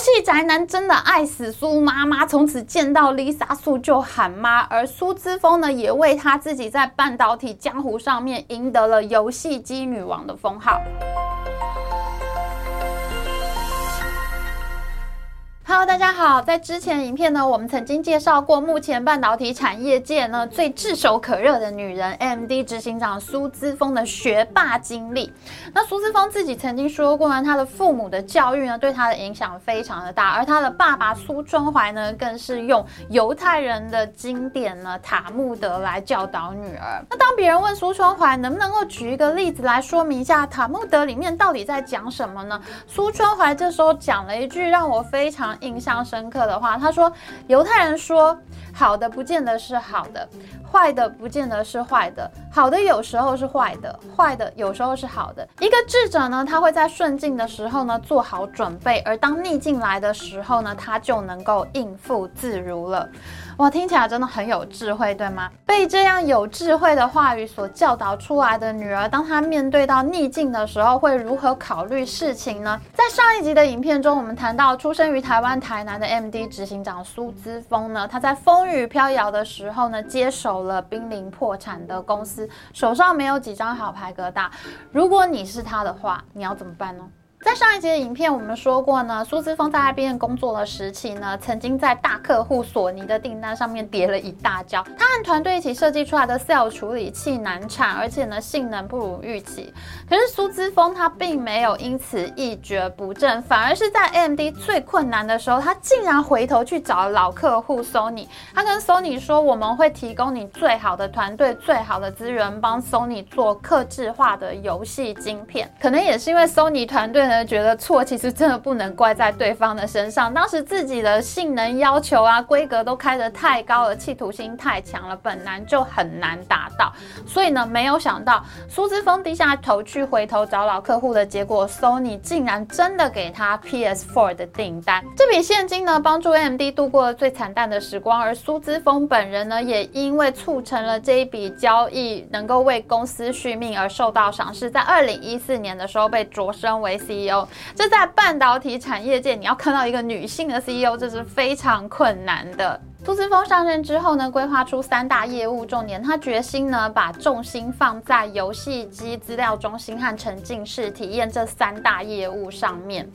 戏宅男真的爱死苏妈妈，从此见到 Lisa 苏就喊妈。而苏之峰呢，也为他自己在半导体江湖上面赢得了游戏机女王的封号。Hello，大家好。在之前影片呢，我们曾经介绍过目前半导体产业界呢最炙手可热的女人，MD 执行长苏姿丰的学霸经历。那苏姿丰自己曾经说过呢，她的父母的教育呢对她的影响非常的大，而她的爸爸苏春怀呢更是用犹太人的经典呢塔木德来教导女儿。那当别人问苏春怀能不能够举一个例子来说明一下塔木德里面到底在讲什么呢？苏春怀这时候讲了一句让我非常。印象深刻的话，他说：“犹太人说，好的不见得是好的，坏的不见得是坏的，好的有时候是坏的，坏的有时候是好的。一个智者呢，他会在顺境的时候呢做好准备，而当逆境来的时候呢，他就能够应付自如了。”哇，听起来真的很有智慧，对吗？被这样有智慧的话语所教导出来的女儿，当她面对到逆境的时候，会如何考虑事情呢？在上一集的影片中，我们谈到出生于台湾台南的 M D 执行长苏姿丰呢，她在风雨飘摇的时候呢，接手了濒临破产的公司，手上没有几张好牌疙瘩。如果你是她的话，你要怎么办呢？在上一集的影片，我们说过呢，苏姿丰在 IBM 工作的时期呢，曾经在大客户索尼的订单上面跌了一大跤。他和团队一起设计出来的 Cell 处理器难产，而且呢，性能不如预期。可是苏姿丰他并没有因此一蹶不振，反而是在 AMD 最困难的时候，他竟然回头去找老客户 Sony。他跟 Sony 说：“我们会提供你最好的团队、最好的资源，帮 Sony 做客制化的游戏晶片。”可能也是因为 Sony 团队。觉得错，其实真的不能怪在对方的身上。当时自己的性能要求啊，规格都开得太高了，企图心太强了，本来就很难达到。所以呢，没有想到苏姿丰低下头去回头找老客户的结果，Sony 竟然真的给他 PS4 的订单。这笔现金呢，帮助 AMD 度过了最惨淡的时光，而苏姿丰本人呢，也因为促成了这一笔交易，能够为公司续命而受到赏识。在二零一四年的时候，被擢升为 C CEO。这在半导体产业界，你要看到一个女性的 CEO，这是非常困难的。苏姿丰上任之后呢，规划出三大业务重点，他决心呢，把重心放在游戏机资料中心和沉浸式体验这三大业务上面。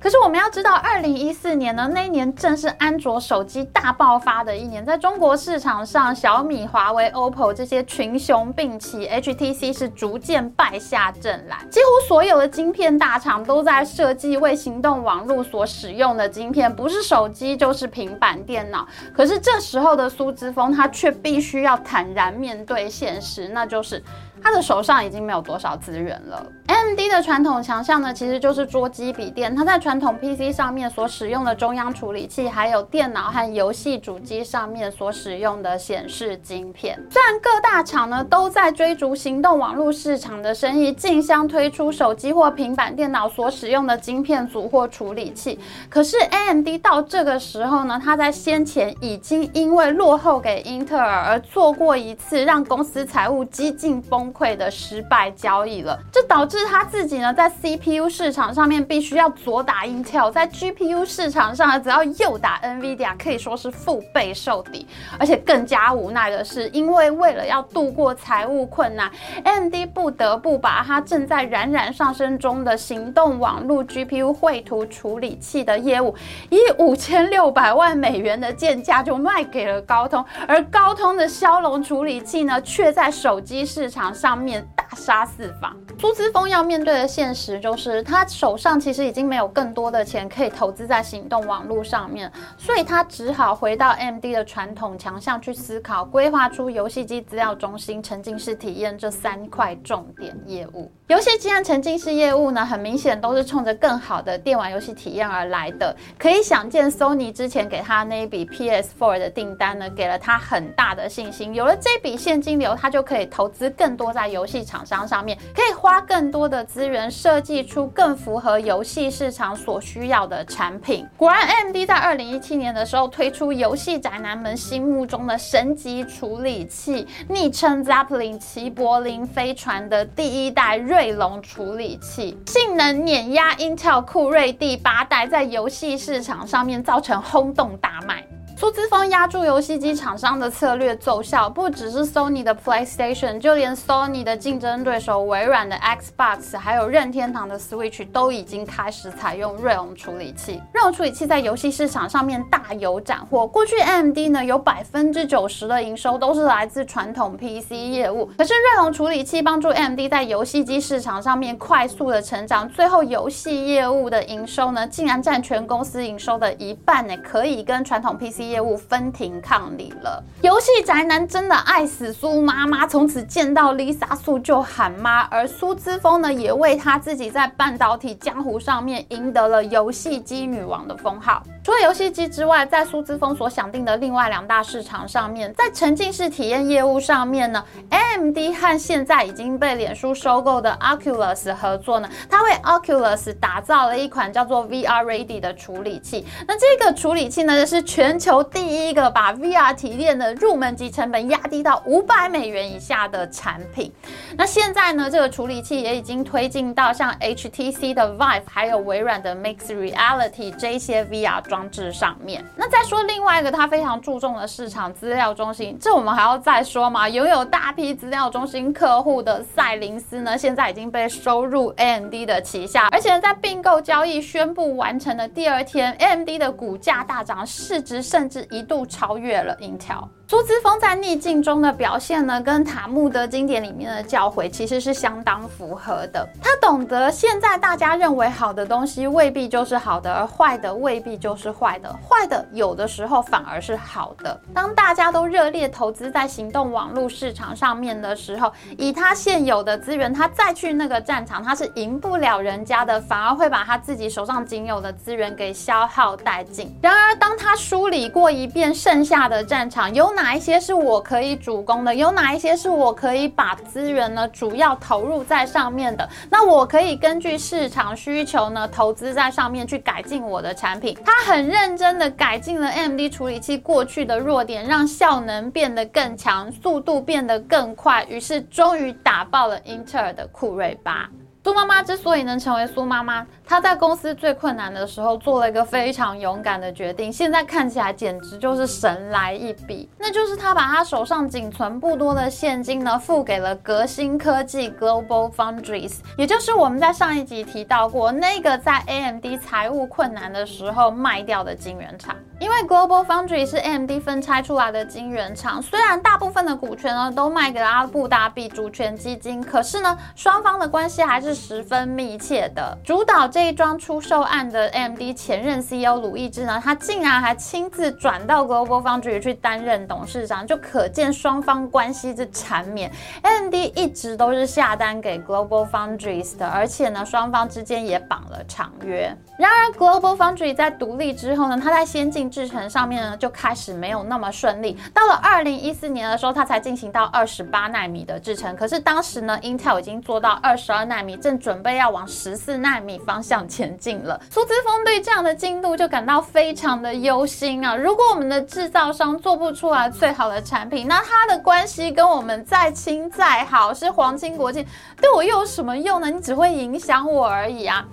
可是我们要知道，二零一四年呢，那一年正是安卓手机大爆发的一年，在中国市场上，小米、华为、OPPO 这些群雄并起，HTC 是逐渐败下阵来。几乎所有的晶片大厂都在设计为行动网络所使用的晶片，不是手机就是平板电脑。可是这时候的苏姿丰，他却必须要坦然面对现实，那就是。他的手上已经没有多少资源了。AMD 的传统强项呢，其实就是桌机笔电。它在传统 PC 上面所使用的中央处理器，还有电脑和游戏主机上面所使用的显示晶片。虽然各大厂呢都在追逐行动网络市场的生意，竞相推出手机或平板电脑所使用的晶片组或处理器，可是 AMD 到这个时候呢，它在先前已经因为落后给英特尔而做过一次让公司财务几近崩溃的失败交易了，这导致是他自己呢在 CPU 市场上面必须要左打 Intel，在 GPU 市场上呢只要右打 NVIDIA，可以说是腹背受敌。而且更加无奈的是，因为为了要度过财务困难，AMD 不得不把它正在冉冉上升中的行动网络 GPU 绘图处理器的业务，以五千六百万美元的贱价就卖给了高通，而高通的骁龙处理器呢，却在手机市场上。面大杀四方，苏姿丰要面对的现实就是，他手上其实已经没有更多的钱可以投资在行动网络上面，所以他只好回到 MD 的传统强项去思考，规划出游戏机资料中心、沉浸式体验这三块重点业务。游戏机和沉浸式业务呢，很明显都是冲着更好的电玩游戏体验而来的。可以想见，Sony 之前给他那一笔 PS4 的订单呢，给了他很大的信心。有了这笔现金流，他就可以投资更多在游戏厂商上面，可以花更多的资源设计出更符合游戏市场所需要的产品。果然，AMD 在二零一七年的时候推出游戏宅男们心目中的神级处理器，昵称 Zeppelin 齐柏林飞船的第一代锐龙处理器，性能碾压 Intel 酷睿第八代，在游戏市场上面造成轰动大卖。出资方压住游戏机厂商的策略奏效，不只是 Sony 的 PlayStation，就连 Sony 的竞争对手微软的 Xbox，还有任天堂的 Switch 都已经开始采用锐龙处理器。锐龙处理器在游戏市场上面大有斩获。过去 AMD 呢有百分之九十的营收都是来自传统 PC 业务，可是锐龙处理器帮助 AMD 在游戏机市场上面快速的成长，最后游戏业务的营收呢竟然占全公司营收的一半呢，可以跟传统 PC 业务分庭抗礼了。游戏宅男真的爱死苏妈妈，从此见到 Lisa 苏就喊妈。而苏姿丰呢，也为他自己在半导体江湖上面赢得了游戏机女王的封号。除了游戏机之外，在苏姿丰所想定的另外两大市场上面，在沉浸式体验业务上面呢，AMD 和现在已经被脸书收购的 Oculus 合作呢，它为 Oculus 打造了一款叫做 VR Ready 的处理器。那这个处理器呢，是全球第一个把 VR 体验的入门级成本压低到五百美元以下的产品。那现在呢，这个处理器也已经推进到像 HTC 的 Vive，还有微软的 Mix Reality 这些 VR。装置上面，那再说另外一个他非常注重的市场资料中心，这我们还要再说吗？拥有大批资料中心客户的赛灵思呢，现在已经被收入 AMD 的旗下，而且在并购交易宣布完成的第二天，AMD 的股价大涨，市值甚是一度超越了银条。苏姿丰在逆境中的表现呢，跟塔木德经典里面的教诲其实是相当符合的。他懂得现在大家认为好的东西未必就是好的，而坏的未必就是坏的，坏的有的时候反而是好的。当大家都热烈投资在行动网络市场上面的时候，以他现有的资源，他再去那个战场，他是赢不了人家的，反而会把他自己手上仅有的资源给消耗殆尽。然而，当他梳理过一遍剩下的战场，有哪哪一些是我可以主攻的？有哪一些是我可以把资源呢主要投入在上面的？那我可以根据市场需求呢投资在上面去改进我的产品。他很认真的改进了 AMD 处理器过去的弱点，让效能变得更强，速度变得更快，于是终于打爆了英特尔的酷睿八。苏妈妈之所以能成为苏妈妈，他在公司最困难的时候做了一个非常勇敢的决定，现在看起来简直就是神来一笔。那就是他把他手上仅存不多的现金呢，付给了革新科技 Global Foundries，也就是我们在上一集提到过那个在 AMD 财务困难的时候卖掉的晶圆厂。因为 Global Foundries 是 AMD 分拆出来的晶圆厂，虽然大部分的股权呢都卖给了阿布达比主权基金，可是呢双方的关系还。是十分密切的。主导这这一桩出售案的 AMD 前任 CEO 鲁易之呢，他竟然还亲自转到 Global Foundry 去担任董事长，就可见双方关系之缠绵。AMD 一直都是下单给 Global Foundries 的，而且呢，双方之间也绑了长约。然而，Global Foundry 在独立之后呢，它在先进制程上面呢就开始没有那么顺利。到了二零一四年的时候，它才进行到二十八纳米的制程，可是当时呢，Intel 已经做到二十二纳米。正准备要往十四纳米方向向前进了，苏姿峰对这样的进度就感到非常的忧心啊！如果我们的制造商做不出来最好的产品，那他的关系跟我们再亲再好，是皇亲国戚，对我又有什么用呢？你只会影响我而已啊！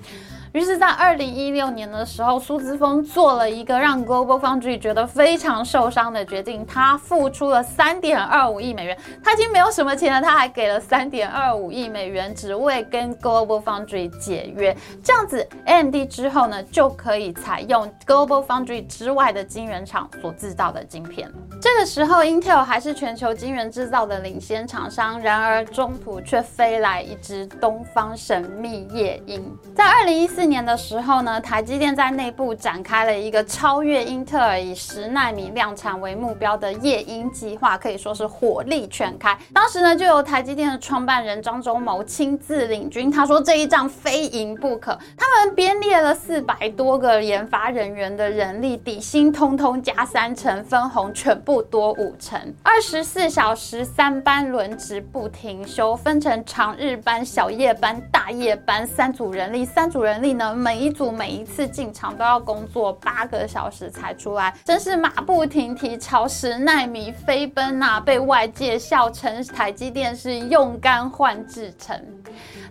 于是，在二零一六年的时候，苏姿丰做了一个让 Global Foundry 觉得非常受伤的决定。他付出了三点二五亿美元，他已经没有什么钱了，他还给了三点二五亿美元，只为跟 Global Foundry 解约。这样子，AMD 之后呢，就可以采用 Global Foundry 之外的晶圆厂所制造的晶片。这个时候，Intel 还是全球晶圆制造的领先厂商。然而，中途却飞来一只东方神秘夜鹰，在二零一四年的时候呢，台积电在内部展开了一个超越英特尔以十纳米量产为目标的夜鹰计划，可以说是火力全开。当时呢，就由台积电的创办人张忠谋亲自领军，他说这一仗非赢不可。他们编列了四百多个研发人员的人力，底薪通通加三成，分红全部多五成，二十四小时三班轮值不停休，分成长日班、小夜班、大夜班三组人力。三组人力呢，每一组每一次进场都要工作八个小时才出来，真是马不停蹄朝十奈米飞奔啊！被外界笑称台积电是用肝换制程。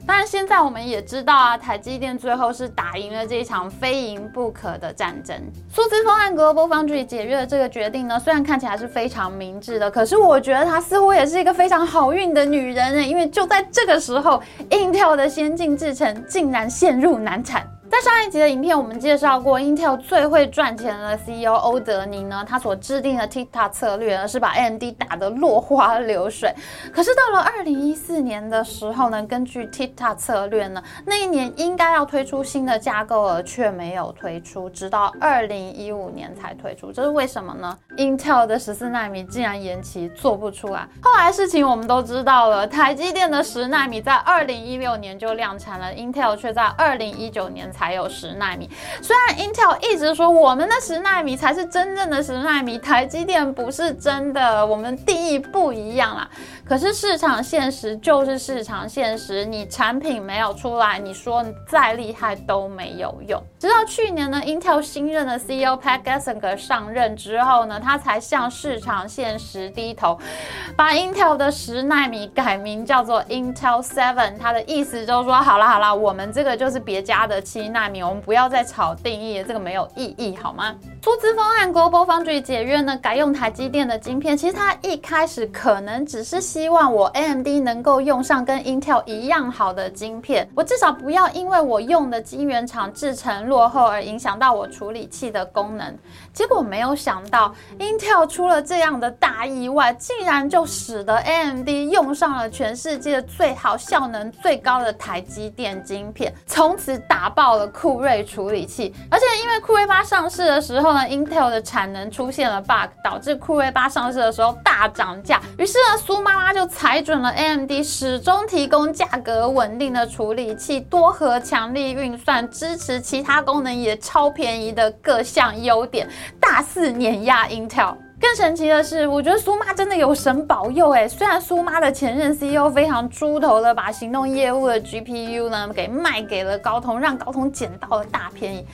当然，现在我们也知道啊，台积电最后是打赢了这一场非赢不可的战争。苏姿丰和 Global Foundry 解约的这个决定呢，虽然看起来是非常明智的，可是我觉得她似乎也是一个非常好运的女人呢，因为就在这个时候，Intel 的先进制程竟然陷入难产。在上一集的影片，我们介绍过 Intel 最会赚钱的 CEO 欧德尼呢，他所制定的 TikTok 策略呢，是把 AMD 打得落花流水。可是到了二零一四年的时候呢，根据 TikTok 策略呢，那一年应该要推出新的架构，而却没有推出，直到二零一五年才推出。这是为什么呢？Intel 的十四纳米竟然延期做不出来。后来事情我们都知道了，台积电的十纳米在二零一六年就量产了，Intel 却在二零一九年才。还有十纳米，虽然 Intel 一直说我们的十纳米才是真正的十纳米，台积电不是真的，我们定义不一样啦。可是市场现实就是市场现实，你产品没有出来，你说你再厉害都没有用。直到去年呢，Intel 新任的 CEO Pat Gelsinger 上任之后呢，他才向市场现实低头，把 Intel 的十纳米改名叫做 Intel Seven，他的意思就是说，好啦好啦，我们这个就是别家的七纳米，我们不要再炒定义，这个没有意义，好吗？出资方和 Global Foundries 解约呢，改用台积电的晶片。其实他一开始可能只是希望我 AMD 能够用上跟 Intel 一样好的晶片，我至少不要因为我用的晶圆厂制程落后而影响到我处理器的功能。结果没有想到，Intel 出了这样的大意外，竟然就使得 AMD 用上了全世界最好、效能最高的台积电晶片，从此打爆了。酷睿处理器，而且因为酷睿八上市的时候后呢，Intel 的产能出现了 bug，导致酷睿八上市的时候大涨价。于是呢，苏妈妈就踩准了 AMD 始终提供价格稳定的处理器，多核强力运算，支持其他功能也超便宜的各项优点，大肆碾压 Intel。更神奇的是，我觉得苏妈真的有神保佑哎！虽然苏妈的前任 CEO 非常猪头的把行动业务的 GPU 呢给卖给了高通，让高通捡到了大便宜，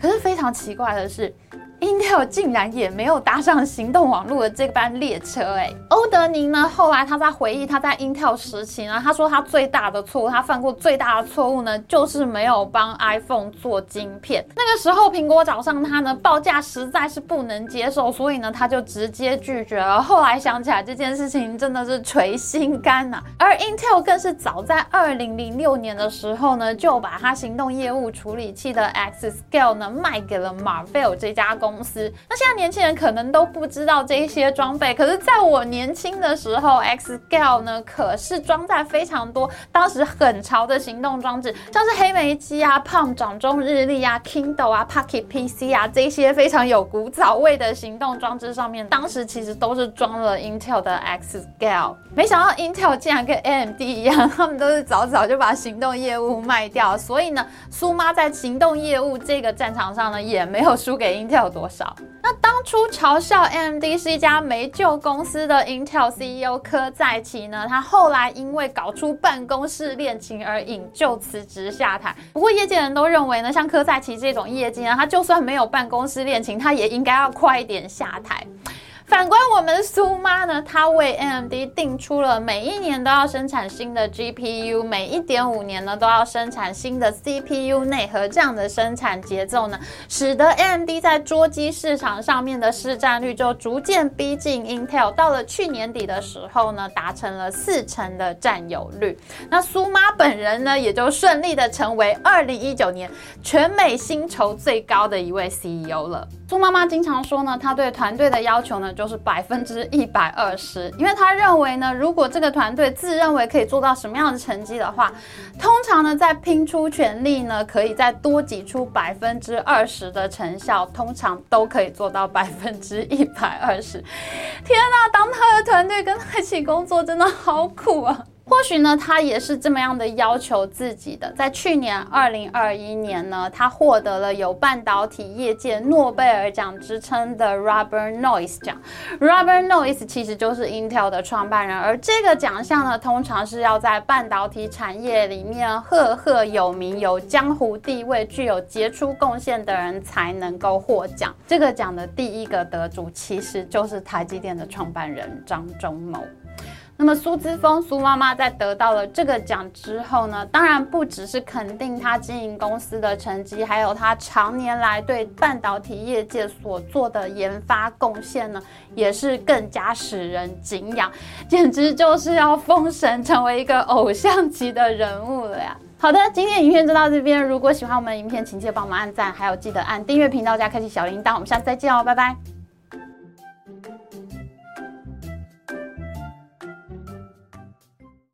可是非常奇怪的是。Intel 竟然也没有搭上行动网络的这班列车哎！欧德宁呢？后来他在回忆他在 Intel 时期呢，他说他最大的错误，他犯过最大的错误呢，就是没有帮 iPhone 做晶片。那个时候苹果找上他呢，报价实在是不能接受，所以呢，他就直接拒绝了。后来想起来这件事情真的是捶心肝呐、而 Intel 更是早在二零零六年的时候呢，就把他行动业务处理器的 X-Scale 呢卖给了 Marvell 这家公司。公司，那现在年轻人可能都不知道这一些装备，可是在我年轻的时候，X-Scale 呢可是装在非常多当时很潮的行动装置，像是黑莓机啊、Palm 掌中日历啊、Kindle 啊、Pocket PC 啊这些非常有古早味的行动装置上面，当时其实都是装了 Intel 的 X-Scale。没想到 Intel 竟然跟 AMD 一样，他们都是早早就把行动业务卖掉，所以呢，苏妈在行动业务这个战场上呢，也没有输给 Intel 多少。那当初嘲笑 AMD 是一家没救公司的 Intel CEO 柯在奇呢，他后来因为搞出办公室恋情而引咎辞职下台。不过业界人都认为呢，像柯在奇这种业绩呢，他就算没有办公室恋情，他也应该要快一点下台。反观我们苏妈呢，她为 AMD 定出了每一年都要生产新的 GPU，每一点五年呢都要生产新的 CPU 内核，这样的生产节奏呢，使得 AMD 在桌机市场上面的市占率就逐渐逼近 Intel。到了去年底的时候呢，达成了四成的占有率。那苏妈本人呢，也就顺利的成为二零一九年全美薪酬最高的一位 CEO 了。苏妈妈经常说呢，她对团队的要求呢，就是百分之一百二十，因为她认为呢，如果这个团队自认为可以做到什么样的成绩的话，通常呢，在拼出全力呢，可以再多挤出百分之二十的成效，通常都可以做到百分之一百二十。天哪，当他的团队跟他一起工作，真的好苦啊！或许呢，他也是这么样的要求自己的。在去年二零二一年呢，他获得了有半导体业界诺贝尔奖之称的 Robert Noyce 奖。Robert Noyce 其实就是 Intel 的创办人，而这个奖项呢，通常是要在半导体产业里面赫赫有名、有江湖地位、具有杰出贡献的人才能够获奖。这个奖的第一个得主其实就是台积电的创办人张忠谋。那么苏姿丰苏妈妈在得到了这个奖之后呢，当然不只是肯定她经营公司的成绩，还有她常年来对半导体业界所做的研发贡献呢，也是更加使人敬仰，简直就是要封神，成为一个偶像级的人物了呀！好的，今天影片就到这边，如果喜欢我们影片，请记得帮我们按赞，还有记得按订阅频道加开启小铃铛，我们下次再见哦，拜拜。